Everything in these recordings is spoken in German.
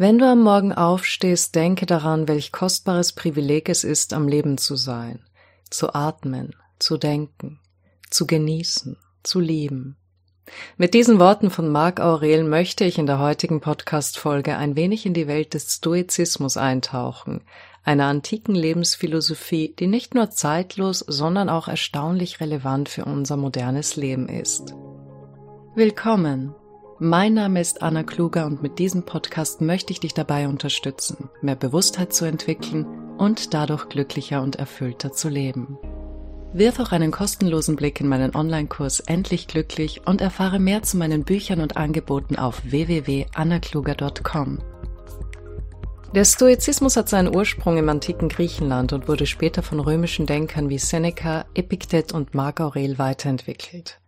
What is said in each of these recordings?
Wenn du am Morgen aufstehst, denke daran, welch kostbares Privileg es ist, am Leben zu sein, zu atmen, zu denken, zu genießen, zu lieben. Mit diesen Worten von Marc Aurel möchte ich in der heutigen Podcast-Folge ein wenig in die Welt des Stoizismus eintauchen, einer antiken Lebensphilosophie, die nicht nur zeitlos, sondern auch erstaunlich relevant für unser modernes Leben ist. Willkommen mein Name ist Anna Kluger und mit diesem Podcast möchte ich dich dabei unterstützen, mehr Bewusstheit zu entwickeln und dadurch glücklicher und erfüllter zu leben. Wirf auch einen kostenlosen Blick in meinen Online-Kurs Endlich Glücklich und erfahre mehr zu meinen Büchern und Angeboten auf www.annakluger.com. Der Stoizismus hat seinen Ursprung im antiken Griechenland und wurde später von römischen Denkern wie Seneca, Epiktet und Marc Aurel weiterentwickelt.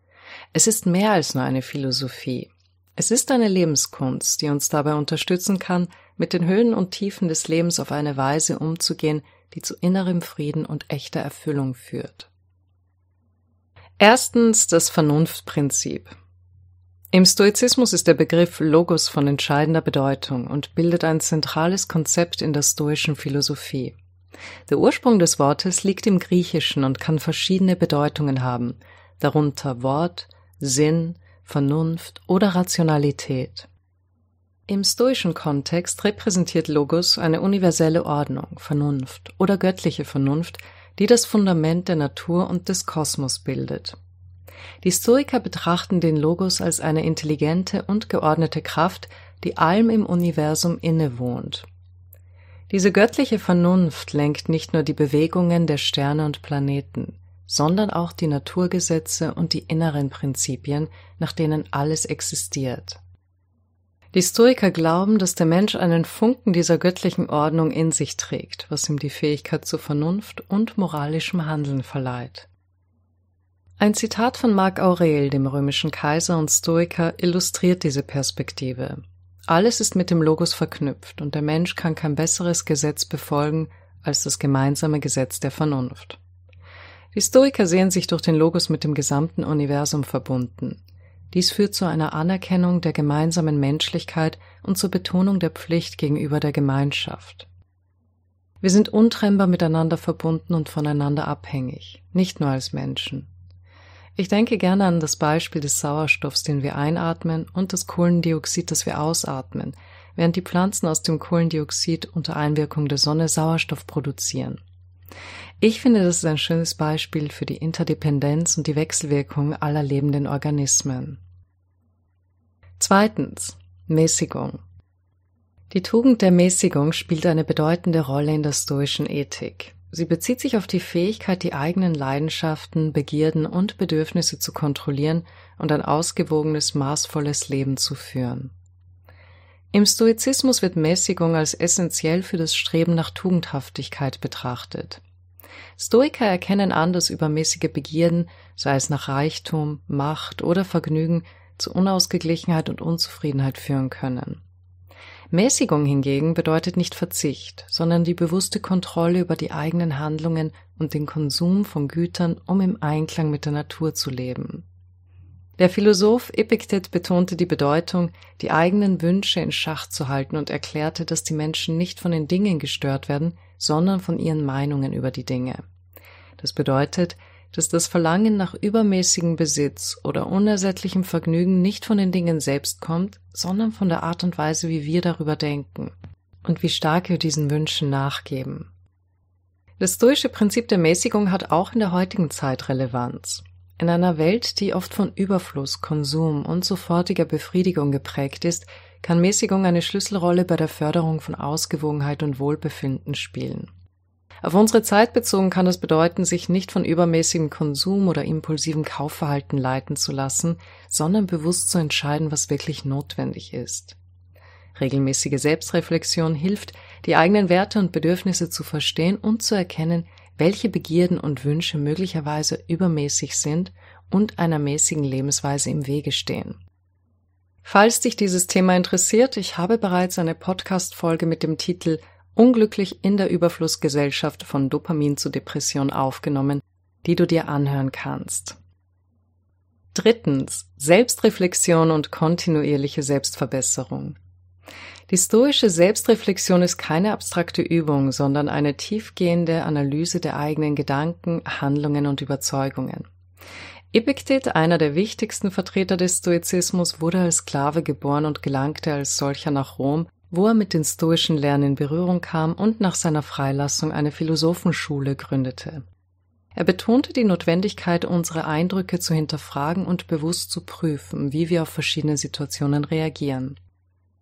Es ist mehr als nur eine Philosophie. Es ist eine Lebenskunst, die uns dabei unterstützen kann, mit den Höhen und Tiefen des Lebens auf eine Weise umzugehen, die zu innerem Frieden und echter Erfüllung führt. Erstens das Vernunftprinzip. Im Stoizismus ist der Begriff Logos von entscheidender Bedeutung und bildet ein zentrales Konzept in der stoischen Philosophie. Der Ursprung des Wortes liegt im Griechischen und kann verschiedene Bedeutungen haben, darunter Wort, Sinn, Vernunft oder Rationalität. Im stoischen Kontext repräsentiert Logos eine universelle Ordnung, Vernunft oder göttliche Vernunft, die das Fundament der Natur und des Kosmos bildet. Die Stoiker betrachten den Logos als eine intelligente und geordnete Kraft, die allem im Universum innewohnt. Diese göttliche Vernunft lenkt nicht nur die Bewegungen der Sterne und Planeten, sondern auch die Naturgesetze und die inneren Prinzipien, nach denen alles existiert. Die Stoiker glauben, dass der Mensch einen Funken dieser göttlichen Ordnung in sich trägt, was ihm die Fähigkeit zu Vernunft und moralischem Handeln verleiht. Ein Zitat von Marc Aurel, dem römischen Kaiser und Stoiker, illustriert diese Perspektive. Alles ist mit dem Logos verknüpft und der Mensch kann kein besseres Gesetz befolgen als das gemeinsame Gesetz der Vernunft. Die Stoiker sehen sich durch den Logos mit dem gesamten Universum verbunden. Dies führt zu einer Anerkennung der gemeinsamen Menschlichkeit und zur Betonung der Pflicht gegenüber der Gemeinschaft. Wir sind untrennbar miteinander verbunden und voneinander abhängig, nicht nur als Menschen. Ich denke gerne an das Beispiel des Sauerstoffs, den wir einatmen, und das Kohlendioxid, das wir ausatmen, während die Pflanzen aus dem Kohlendioxid unter Einwirkung der Sonne Sauerstoff produzieren. Ich finde, das ist ein schönes Beispiel für die Interdependenz und die Wechselwirkung aller lebenden Organismen. Zweitens. Mäßigung. Die Tugend der Mäßigung spielt eine bedeutende Rolle in der stoischen Ethik. Sie bezieht sich auf die Fähigkeit, die eigenen Leidenschaften, Begierden und Bedürfnisse zu kontrollieren und ein ausgewogenes, maßvolles Leben zu führen. Im Stoizismus wird Mäßigung als essentiell für das Streben nach Tugendhaftigkeit betrachtet. Stoiker erkennen an, dass übermäßige Begierden, sei es nach Reichtum, Macht oder Vergnügen, zu Unausgeglichenheit und Unzufriedenheit führen können. Mäßigung hingegen bedeutet nicht Verzicht, sondern die bewusste Kontrolle über die eigenen Handlungen und den Konsum von Gütern, um im Einklang mit der Natur zu leben. Der Philosoph Epiktet betonte die Bedeutung, die eigenen Wünsche in Schach zu halten und erklärte, dass die Menschen nicht von den Dingen gestört werden, sondern von ihren Meinungen über die Dinge. Das bedeutet, dass das Verlangen nach übermäßigem Besitz oder unersättlichem Vergnügen nicht von den Dingen selbst kommt, sondern von der Art und Weise, wie wir darüber denken und wie stark wir diesen Wünschen nachgeben. Das stoische Prinzip der Mäßigung hat auch in der heutigen Zeit Relevanz. In einer Welt, die oft von Überfluss, Konsum und sofortiger Befriedigung geprägt ist, kann Mäßigung eine Schlüsselrolle bei der Förderung von Ausgewogenheit und Wohlbefinden spielen. Auf unsere Zeit bezogen kann das bedeuten, sich nicht von übermäßigem Konsum oder impulsivem Kaufverhalten leiten zu lassen, sondern bewusst zu entscheiden, was wirklich notwendig ist. Regelmäßige Selbstreflexion hilft, die eigenen Werte und Bedürfnisse zu verstehen und zu erkennen, welche Begierden und Wünsche möglicherweise übermäßig sind und einer mäßigen Lebensweise im Wege stehen. Falls dich dieses Thema interessiert, ich habe bereits eine Podcast-Folge mit dem Titel Unglücklich in der Überflussgesellschaft von Dopamin zu Depression aufgenommen, die du dir anhören kannst. Drittens. Selbstreflexion und kontinuierliche Selbstverbesserung. Die stoische Selbstreflexion ist keine abstrakte Übung, sondern eine tiefgehende Analyse der eigenen Gedanken, Handlungen und Überzeugungen. Epiktet, einer der wichtigsten Vertreter des Stoizismus, wurde als Sklave geboren und gelangte als solcher nach Rom, wo er mit den stoischen Lernen in Berührung kam und nach seiner Freilassung eine Philosophenschule gründete. Er betonte die Notwendigkeit, unsere Eindrücke zu hinterfragen und bewusst zu prüfen, wie wir auf verschiedene Situationen reagieren.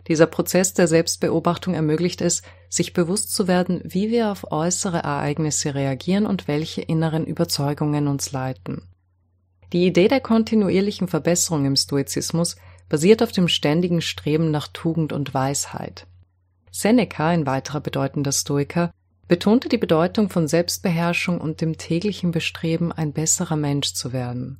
Dieser Prozess der Selbstbeobachtung ermöglicht es, sich bewusst zu werden, wie wir auf äußere Ereignisse reagieren und welche inneren Überzeugungen uns leiten. Die Idee der kontinuierlichen Verbesserung im Stoizismus basiert auf dem ständigen Streben nach Tugend und Weisheit. Seneca, ein weiterer bedeutender Stoiker, betonte die Bedeutung von Selbstbeherrschung und dem täglichen Bestreben, ein besserer Mensch zu werden.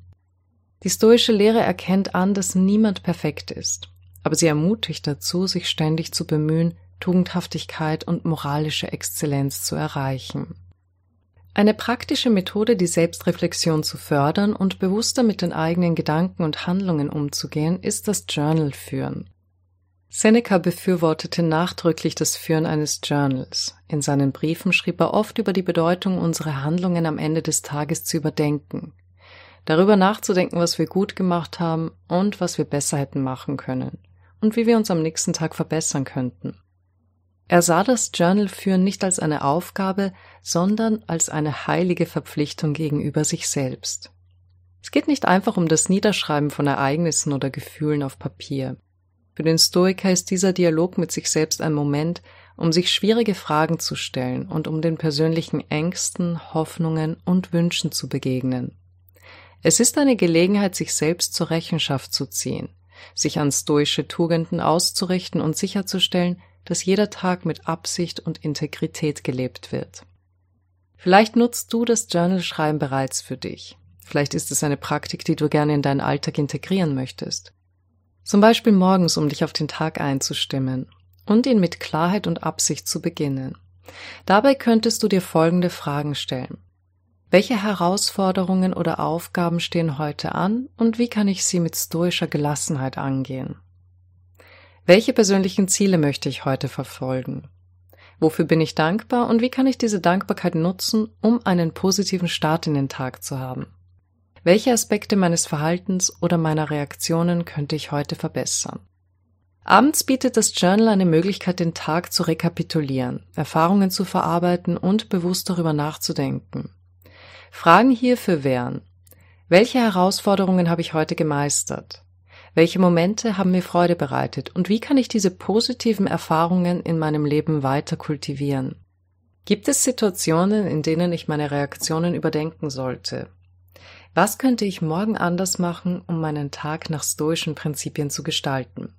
Die stoische Lehre erkennt an, dass niemand perfekt ist aber sie ermutigt dazu, sich ständig zu bemühen, Tugendhaftigkeit und moralische Exzellenz zu erreichen. Eine praktische Methode, die Selbstreflexion zu fördern und bewusster mit den eigenen Gedanken und Handlungen umzugehen, ist das Journal führen. Seneca befürwortete nachdrücklich das Führen eines Journals. In seinen Briefen schrieb er oft über die Bedeutung, unsere Handlungen am Ende des Tages zu überdenken, darüber nachzudenken, was wir gut gemacht haben und was wir besser hätten machen können und wie wir uns am nächsten Tag verbessern könnten. Er sah das Journal-Führen nicht als eine Aufgabe, sondern als eine heilige Verpflichtung gegenüber sich selbst. Es geht nicht einfach um das Niederschreiben von Ereignissen oder Gefühlen auf Papier. Für den Stoiker ist dieser Dialog mit sich selbst ein Moment, um sich schwierige Fragen zu stellen und um den persönlichen Ängsten, Hoffnungen und Wünschen zu begegnen. Es ist eine Gelegenheit, sich selbst zur Rechenschaft zu ziehen, sich an stoische Tugenden auszurichten und sicherzustellen, dass jeder Tag mit Absicht und Integrität gelebt wird. Vielleicht nutzt du das Journal-Schreiben bereits für dich. Vielleicht ist es eine Praktik, die du gerne in deinen Alltag integrieren möchtest. Zum Beispiel morgens, um dich auf den Tag einzustimmen und ihn mit Klarheit und Absicht zu beginnen. Dabei könntest du dir folgende Fragen stellen. Welche Herausforderungen oder Aufgaben stehen heute an und wie kann ich sie mit stoischer Gelassenheit angehen? Welche persönlichen Ziele möchte ich heute verfolgen? Wofür bin ich dankbar und wie kann ich diese Dankbarkeit nutzen, um einen positiven Start in den Tag zu haben? Welche Aspekte meines Verhaltens oder meiner Reaktionen könnte ich heute verbessern? Abends bietet das Journal eine Möglichkeit, den Tag zu rekapitulieren, Erfahrungen zu verarbeiten und bewusst darüber nachzudenken. Fragen hierfür wären, welche Herausforderungen habe ich heute gemeistert? Welche Momente haben mir Freude bereitet und wie kann ich diese positiven Erfahrungen in meinem Leben weiter kultivieren? Gibt es Situationen, in denen ich meine Reaktionen überdenken sollte? Was könnte ich morgen anders machen, um meinen Tag nach stoischen Prinzipien zu gestalten?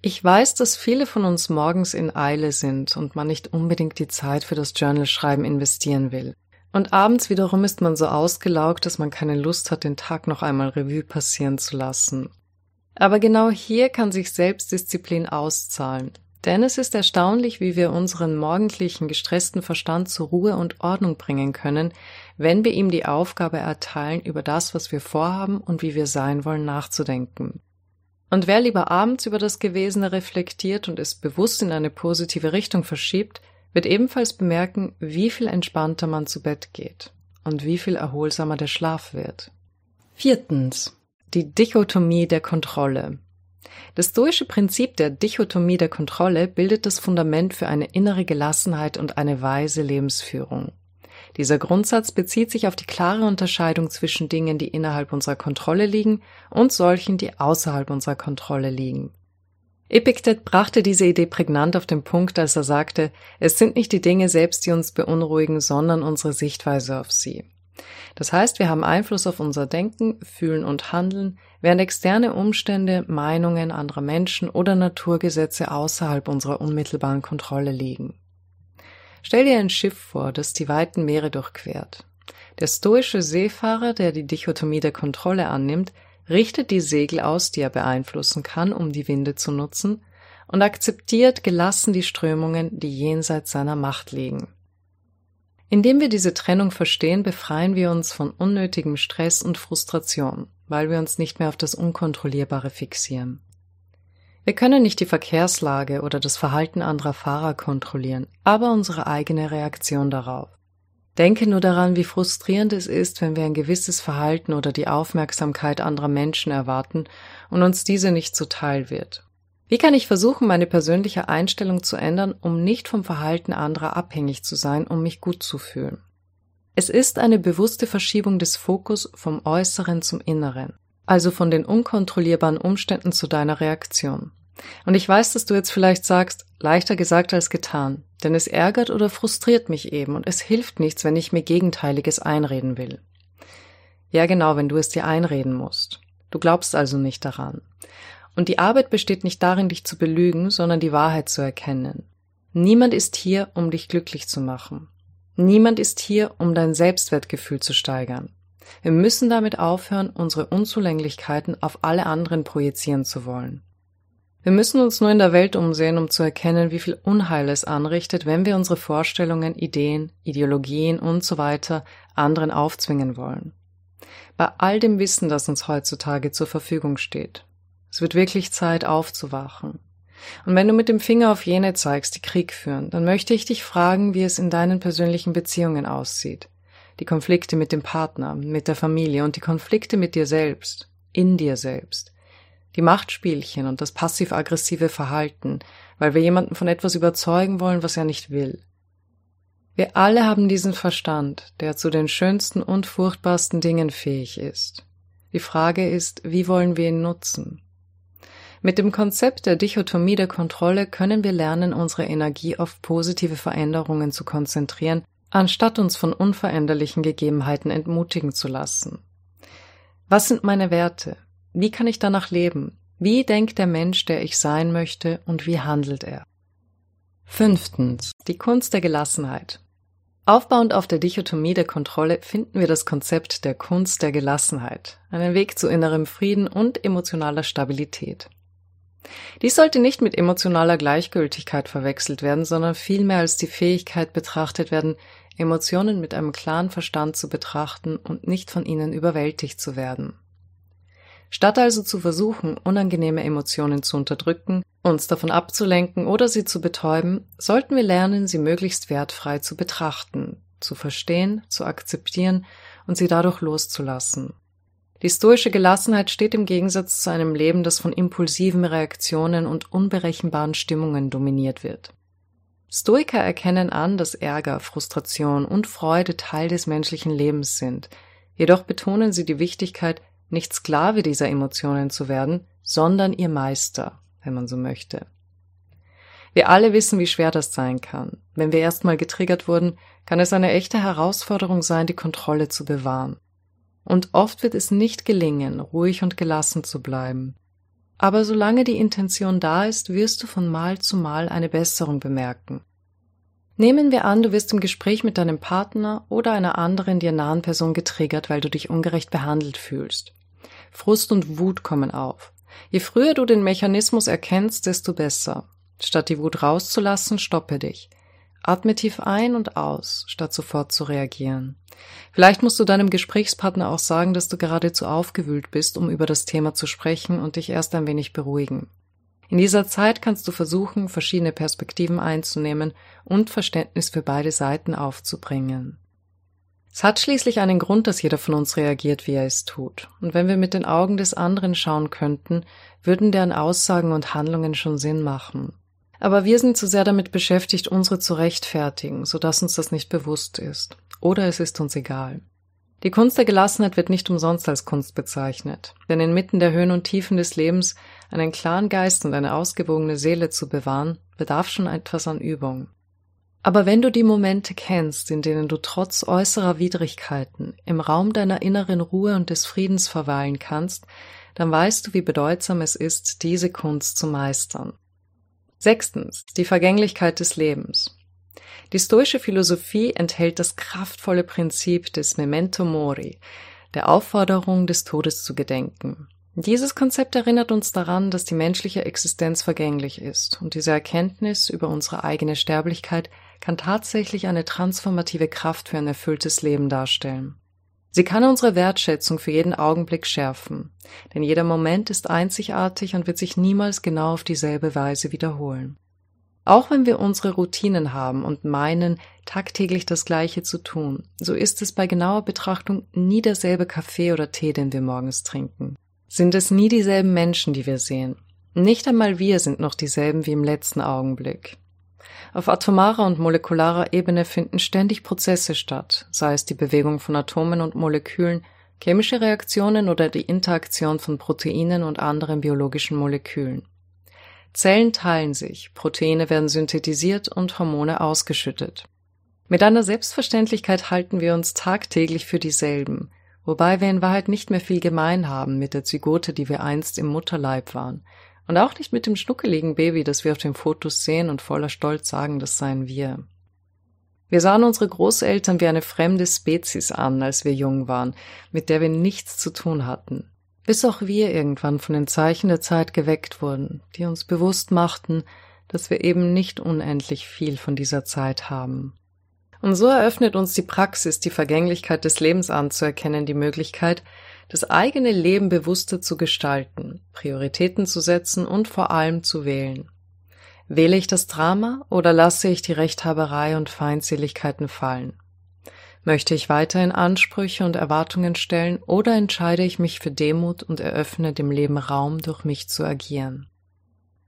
Ich weiß, dass viele von uns morgens in Eile sind und man nicht unbedingt die Zeit für das Journalschreiben investieren will. Und abends wiederum ist man so ausgelaugt, dass man keine Lust hat, den Tag noch einmal Revue passieren zu lassen. Aber genau hier kann sich Selbstdisziplin auszahlen. Denn es ist erstaunlich, wie wir unseren morgendlichen gestressten Verstand zur Ruhe und Ordnung bringen können, wenn wir ihm die Aufgabe erteilen, über das, was wir vorhaben und wie wir sein wollen, nachzudenken. Und wer lieber abends über das Gewesene reflektiert und es bewusst in eine positive Richtung verschiebt, wird ebenfalls bemerken, wie viel entspannter man zu Bett geht und wie viel erholsamer der Schlaf wird. Viertens. Die Dichotomie der Kontrolle. Das stoische Prinzip der Dichotomie der Kontrolle bildet das Fundament für eine innere Gelassenheit und eine weise Lebensführung. Dieser Grundsatz bezieht sich auf die klare Unterscheidung zwischen Dingen, die innerhalb unserer Kontrolle liegen und solchen, die außerhalb unserer Kontrolle liegen. Epiktet brachte diese Idee prägnant auf den Punkt, als er sagte, es sind nicht die Dinge selbst, die uns beunruhigen, sondern unsere Sichtweise auf sie. Das heißt, wir haben Einfluss auf unser Denken, Fühlen und Handeln, während externe Umstände, Meinungen anderer Menschen oder Naturgesetze außerhalb unserer unmittelbaren Kontrolle liegen. Stell dir ein Schiff vor, das die weiten Meere durchquert. Der stoische Seefahrer, der die Dichotomie der Kontrolle annimmt, richtet die Segel aus, die er beeinflussen kann, um die Winde zu nutzen, und akzeptiert gelassen die Strömungen, die jenseits seiner Macht liegen. Indem wir diese Trennung verstehen, befreien wir uns von unnötigem Stress und Frustration, weil wir uns nicht mehr auf das Unkontrollierbare fixieren. Wir können nicht die Verkehrslage oder das Verhalten anderer Fahrer kontrollieren, aber unsere eigene Reaktion darauf. Denke nur daran, wie frustrierend es ist, wenn wir ein gewisses Verhalten oder die Aufmerksamkeit anderer Menschen erwarten und uns diese nicht zuteil wird. Wie kann ich versuchen, meine persönliche Einstellung zu ändern, um nicht vom Verhalten anderer abhängig zu sein, um mich gut zu fühlen? Es ist eine bewusste Verschiebung des Fokus vom Äußeren zum Inneren, also von den unkontrollierbaren Umständen zu deiner Reaktion. Und ich weiß, dass du jetzt vielleicht sagst, leichter gesagt als getan, denn es ärgert oder frustriert mich eben und es hilft nichts, wenn ich mir Gegenteiliges einreden will. Ja, genau, wenn du es dir einreden musst. Du glaubst also nicht daran. Und die Arbeit besteht nicht darin, dich zu belügen, sondern die Wahrheit zu erkennen. Niemand ist hier, um dich glücklich zu machen. Niemand ist hier, um dein Selbstwertgefühl zu steigern. Wir müssen damit aufhören, unsere Unzulänglichkeiten auf alle anderen projizieren zu wollen. Wir müssen uns nur in der Welt umsehen, um zu erkennen, wie viel Unheil es anrichtet, wenn wir unsere Vorstellungen, Ideen, Ideologien und so weiter anderen aufzwingen wollen. Bei all dem Wissen, das uns heutzutage zur Verfügung steht. Es wird wirklich Zeit aufzuwachen. Und wenn du mit dem Finger auf jene zeigst, die Krieg führen, dann möchte ich dich fragen, wie es in deinen persönlichen Beziehungen aussieht. Die Konflikte mit dem Partner, mit der Familie und die Konflikte mit dir selbst, in dir selbst die Machtspielchen und das passiv-aggressive Verhalten, weil wir jemanden von etwas überzeugen wollen, was er nicht will. Wir alle haben diesen Verstand, der zu den schönsten und furchtbarsten Dingen fähig ist. Die Frage ist, wie wollen wir ihn nutzen? Mit dem Konzept der Dichotomie der Kontrolle können wir lernen, unsere Energie auf positive Veränderungen zu konzentrieren, anstatt uns von unveränderlichen Gegebenheiten entmutigen zu lassen. Was sind meine Werte? Wie kann ich danach leben? Wie denkt der Mensch, der ich sein möchte, und wie handelt er? Fünftens. Die Kunst der Gelassenheit. Aufbauend auf der Dichotomie der Kontrolle finden wir das Konzept der Kunst der Gelassenheit, einen Weg zu innerem Frieden und emotionaler Stabilität. Dies sollte nicht mit emotionaler Gleichgültigkeit verwechselt werden, sondern vielmehr als die Fähigkeit betrachtet werden, Emotionen mit einem klaren Verstand zu betrachten und nicht von ihnen überwältigt zu werden. Statt also zu versuchen, unangenehme Emotionen zu unterdrücken, uns davon abzulenken oder sie zu betäuben, sollten wir lernen, sie möglichst wertfrei zu betrachten, zu verstehen, zu akzeptieren und sie dadurch loszulassen. Die stoische Gelassenheit steht im Gegensatz zu einem Leben, das von impulsiven Reaktionen und unberechenbaren Stimmungen dominiert wird. Stoiker erkennen an, dass Ärger, Frustration und Freude Teil des menschlichen Lebens sind, jedoch betonen sie die Wichtigkeit, nicht Sklave dieser Emotionen zu werden, sondern ihr Meister, wenn man so möchte. Wir alle wissen, wie schwer das sein kann. Wenn wir erstmal getriggert wurden, kann es eine echte Herausforderung sein, die Kontrolle zu bewahren. Und oft wird es nicht gelingen, ruhig und gelassen zu bleiben. Aber solange die Intention da ist, wirst du von Mal zu Mal eine Besserung bemerken. Nehmen wir an, du wirst im Gespräch mit deinem Partner oder einer anderen dir nahen Person getriggert, weil du dich ungerecht behandelt fühlst. Frust und Wut kommen auf. Je früher du den Mechanismus erkennst, desto besser. Statt die Wut rauszulassen, stoppe dich. Atme tief ein und aus, statt sofort zu reagieren. Vielleicht musst du deinem Gesprächspartner auch sagen, dass du geradezu aufgewühlt bist, um über das Thema zu sprechen und dich erst ein wenig beruhigen. In dieser Zeit kannst du versuchen, verschiedene Perspektiven einzunehmen und Verständnis für beide Seiten aufzubringen. Es hat schließlich einen Grund, dass jeder von uns reagiert, wie er es tut. Und wenn wir mit den Augen des anderen schauen könnten, würden deren Aussagen und Handlungen schon Sinn machen. Aber wir sind zu sehr damit beschäftigt, unsere zu rechtfertigen, sodass uns das nicht bewusst ist. Oder es ist uns egal. Die Kunst der Gelassenheit wird nicht umsonst als Kunst bezeichnet, denn inmitten der Höhen und Tiefen des Lebens einen klaren Geist und eine ausgewogene Seele zu bewahren, bedarf schon etwas an Übung. Aber wenn du die Momente kennst, in denen du trotz äußerer Widrigkeiten im Raum deiner inneren Ruhe und des Friedens verweilen kannst, dann weißt du, wie bedeutsam es ist, diese Kunst zu meistern. Sechstens, die Vergänglichkeit des Lebens. Die stoische Philosophie enthält das kraftvolle Prinzip des Memento Mori, der Aufforderung, des Todes zu gedenken. Dieses Konzept erinnert uns daran, dass die menschliche Existenz vergänglich ist und diese Erkenntnis über unsere eigene Sterblichkeit kann tatsächlich eine transformative Kraft für ein erfülltes Leben darstellen. Sie kann unsere Wertschätzung für jeden Augenblick schärfen, denn jeder Moment ist einzigartig und wird sich niemals genau auf dieselbe Weise wiederholen. Auch wenn wir unsere Routinen haben und meinen, tagtäglich das Gleiche zu tun, so ist es bei genauer Betrachtung nie derselbe Kaffee oder Tee, den wir morgens trinken. Sind es nie dieselben Menschen, die wir sehen. Nicht einmal wir sind noch dieselben wie im letzten Augenblick. Auf atomarer und molekularer Ebene finden ständig Prozesse statt, sei es die Bewegung von Atomen und Molekülen, chemische Reaktionen oder die Interaktion von Proteinen und anderen biologischen Molekülen. Zellen teilen sich, Proteine werden synthetisiert und Hormone ausgeschüttet. Mit einer Selbstverständlichkeit halten wir uns tagtäglich für dieselben, wobei wir in Wahrheit nicht mehr viel gemein haben mit der Zygote, die wir einst im Mutterleib waren, und auch nicht mit dem schnuckeligen Baby, das wir auf den Fotos sehen und voller Stolz sagen, das seien wir. Wir sahen unsere Großeltern wie eine fremde Spezies an, als wir jung waren, mit der wir nichts zu tun hatten. Bis auch wir irgendwann von den Zeichen der Zeit geweckt wurden, die uns bewusst machten, dass wir eben nicht unendlich viel von dieser Zeit haben. Und so eröffnet uns die Praxis, die Vergänglichkeit des Lebens anzuerkennen, die Möglichkeit, das eigene Leben bewusster zu gestalten, Prioritäten zu setzen und vor allem zu wählen. Wähle ich das Drama oder lasse ich die Rechthaberei und Feindseligkeiten fallen? Möchte ich weiterhin Ansprüche und Erwartungen stellen oder entscheide ich mich für Demut und eröffne dem Leben Raum, durch mich zu agieren?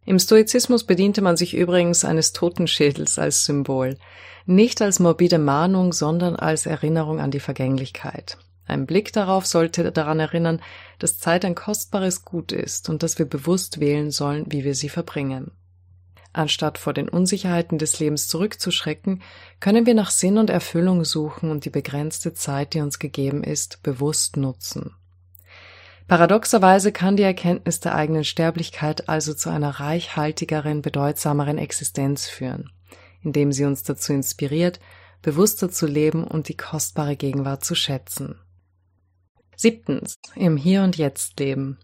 Im Stoizismus bediente man sich übrigens eines Totenschädels als Symbol, nicht als morbide Mahnung, sondern als Erinnerung an die Vergänglichkeit. Ein Blick darauf sollte daran erinnern, dass Zeit ein kostbares Gut ist und dass wir bewusst wählen sollen, wie wir sie verbringen. Anstatt vor den Unsicherheiten des Lebens zurückzuschrecken, können wir nach Sinn und Erfüllung suchen und die begrenzte Zeit, die uns gegeben ist, bewusst nutzen. Paradoxerweise kann die Erkenntnis der eigenen Sterblichkeit also zu einer reichhaltigeren, bedeutsameren Existenz führen, indem sie uns dazu inspiriert, bewusster zu leben und die kostbare Gegenwart zu schätzen. Siebtens. Im Hier und Jetzt leben.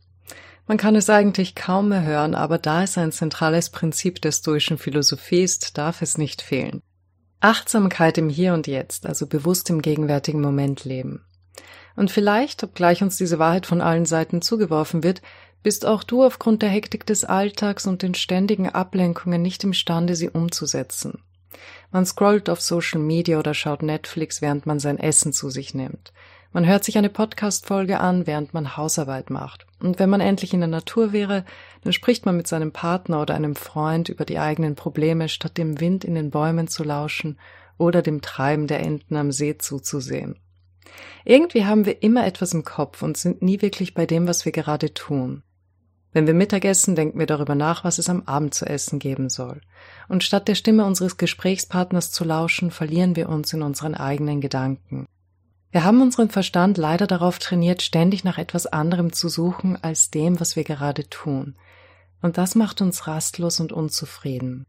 Man kann es eigentlich kaum mehr hören, aber da es ein zentrales Prinzip der stoischen Philosophie ist, darf es nicht fehlen. Achtsamkeit im Hier und Jetzt, also bewusst im gegenwärtigen Moment leben. Und vielleicht, obgleich uns diese Wahrheit von allen Seiten zugeworfen wird, bist auch du aufgrund der Hektik des Alltags und den ständigen Ablenkungen nicht imstande, sie umzusetzen. Man scrollt auf Social Media oder schaut Netflix, während man sein Essen zu sich nimmt. Man hört sich eine Podcast-Folge an, während man Hausarbeit macht. Und wenn man endlich in der Natur wäre, dann spricht man mit seinem Partner oder einem Freund über die eigenen Probleme, statt dem Wind in den Bäumen zu lauschen oder dem Treiben der Enten am See zuzusehen. Irgendwie haben wir immer etwas im Kopf und sind nie wirklich bei dem, was wir gerade tun. Wenn wir Mittagessen, denken wir darüber nach, was es am Abend zu essen geben soll. Und statt der Stimme unseres Gesprächspartners zu lauschen, verlieren wir uns in unseren eigenen Gedanken. Wir haben unseren Verstand leider darauf trainiert, ständig nach etwas anderem zu suchen als dem, was wir gerade tun. Und das macht uns rastlos und unzufrieden.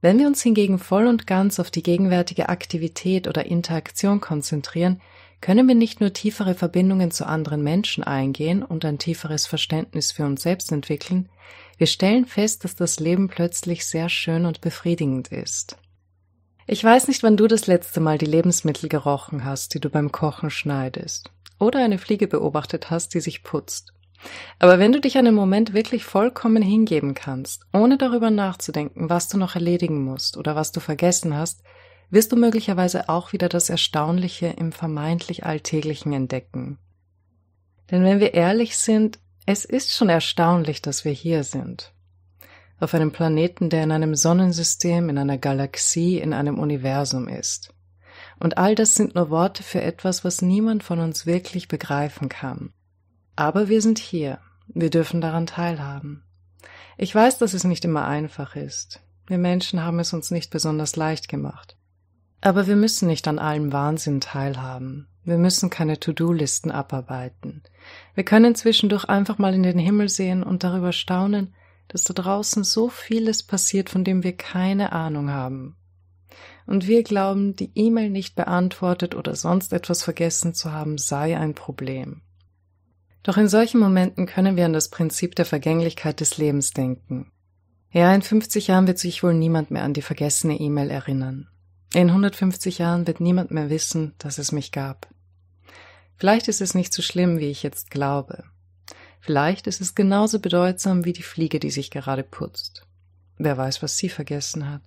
Wenn wir uns hingegen voll und ganz auf die gegenwärtige Aktivität oder Interaktion konzentrieren, können wir nicht nur tiefere Verbindungen zu anderen Menschen eingehen und ein tieferes Verständnis für uns selbst entwickeln, wir stellen fest, dass das Leben plötzlich sehr schön und befriedigend ist. Ich weiß nicht, wann du das letzte Mal die Lebensmittel gerochen hast, die du beim Kochen schneidest, oder eine Fliege beobachtet hast, die sich putzt. Aber wenn du dich einen Moment wirklich vollkommen hingeben kannst, ohne darüber nachzudenken, was du noch erledigen musst oder was du vergessen hast, wirst du möglicherweise auch wieder das Erstaunliche im vermeintlich Alltäglichen entdecken. Denn wenn wir ehrlich sind, es ist schon erstaunlich, dass wir hier sind auf einem Planeten, der in einem Sonnensystem, in einer Galaxie, in einem Universum ist. Und all das sind nur Worte für etwas, was niemand von uns wirklich begreifen kann. Aber wir sind hier, wir dürfen daran teilhaben. Ich weiß, dass es nicht immer einfach ist. Wir Menschen haben es uns nicht besonders leicht gemacht. Aber wir müssen nicht an allem Wahnsinn teilhaben. Wir müssen keine To-Do-Listen abarbeiten. Wir können zwischendurch einfach mal in den Himmel sehen und darüber staunen, dass da draußen so vieles passiert, von dem wir keine Ahnung haben. Und wir glauben, die E-Mail nicht beantwortet oder sonst etwas vergessen zu haben, sei ein Problem. Doch in solchen Momenten können wir an das Prinzip der Vergänglichkeit des Lebens denken. Ja, in 50 Jahren wird sich wohl niemand mehr an die vergessene E-Mail erinnern. In 150 Jahren wird niemand mehr wissen, dass es mich gab. Vielleicht ist es nicht so schlimm, wie ich jetzt glaube. Vielleicht ist es genauso bedeutsam wie die Fliege, die sich gerade putzt. Wer weiß, was sie vergessen hat.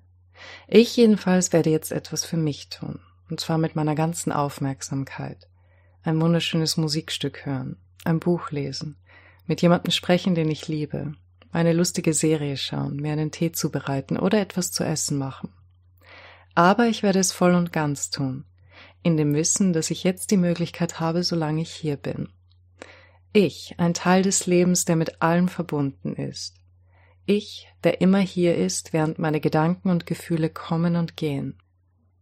Ich jedenfalls werde jetzt etwas für mich tun, und zwar mit meiner ganzen Aufmerksamkeit. Ein wunderschönes Musikstück hören, ein Buch lesen, mit jemandem sprechen, den ich liebe, eine lustige Serie schauen, mir einen Tee zubereiten oder etwas zu essen machen. Aber ich werde es voll und ganz tun, in dem Wissen, dass ich jetzt die Möglichkeit habe, solange ich hier bin. Ich, ein Teil des Lebens, der mit allem verbunden ist. Ich, der immer hier ist, während meine Gedanken und Gefühle kommen und gehen.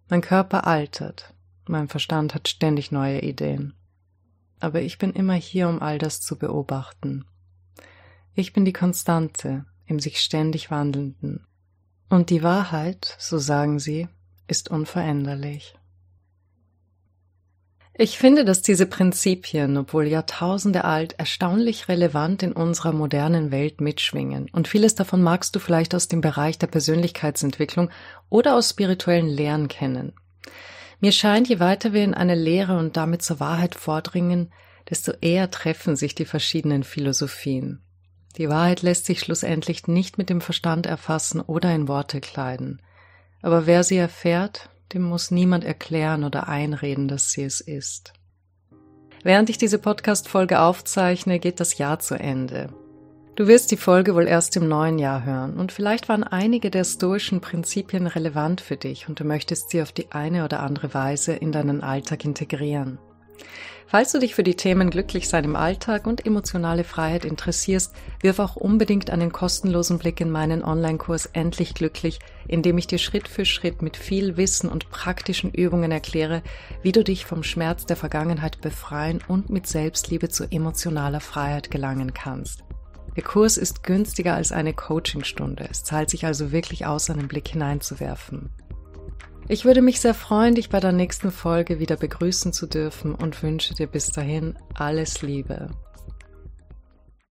Mein Körper altert, mein Verstand hat ständig neue Ideen. Aber ich bin immer hier, um all das zu beobachten. Ich bin die Konstante im sich ständig wandelnden. Und die Wahrheit, so sagen sie, ist unveränderlich. Ich finde, dass diese Prinzipien, obwohl Jahrtausende alt, erstaunlich relevant in unserer modernen Welt mitschwingen. Und vieles davon magst du vielleicht aus dem Bereich der Persönlichkeitsentwicklung oder aus spirituellen Lehren kennen. Mir scheint, je weiter wir in eine Lehre und damit zur Wahrheit vordringen, desto eher treffen sich die verschiedenen Philosophien. Die Wahrheit lässt sich schlussendlich nicht mit dem Verstand erfassen oder in Worte kleiden. Aber wer sie erfährt, dem muss niemand erklären oder einreden, dass sie es ist. Während ich diese Podcast-Folge aufzeichne, geht das Jahr zu Ende. Du wirst die Folge wohl erst im neuen Jahr hören und vielleicht waren einige der stoischen Prinzipien relevant für dich und du möchtest sie auf die eine oder andere Weise in deinen Alltag integrieren. Falls du dich für die Themen Glücklichsein im Alltag und emotionale Freiheit interessierst, wirf auch unbedingt einen kostenlosen Blick in meinen Online-Kurs Endlich Glücklich, in dem ich dir Schritt für Schritt mit viel Wissen und praktischen Übungen erkläre, wie du dich vom Schmerz der Vergangenheit befreien und mit Selbstliebe zu emotionaler Freiheit gelangen kannst. Der Kurs ist günstiger als eine Coachingstunde. Es zahlt sich also wirklich aus, einen Blick hineinzuwerfen. Ich würde mich sehr freuen, dich bei der nächsten Folge wieder begrüßen zu dürfen und wünsche dir bis dahin alles Liebe.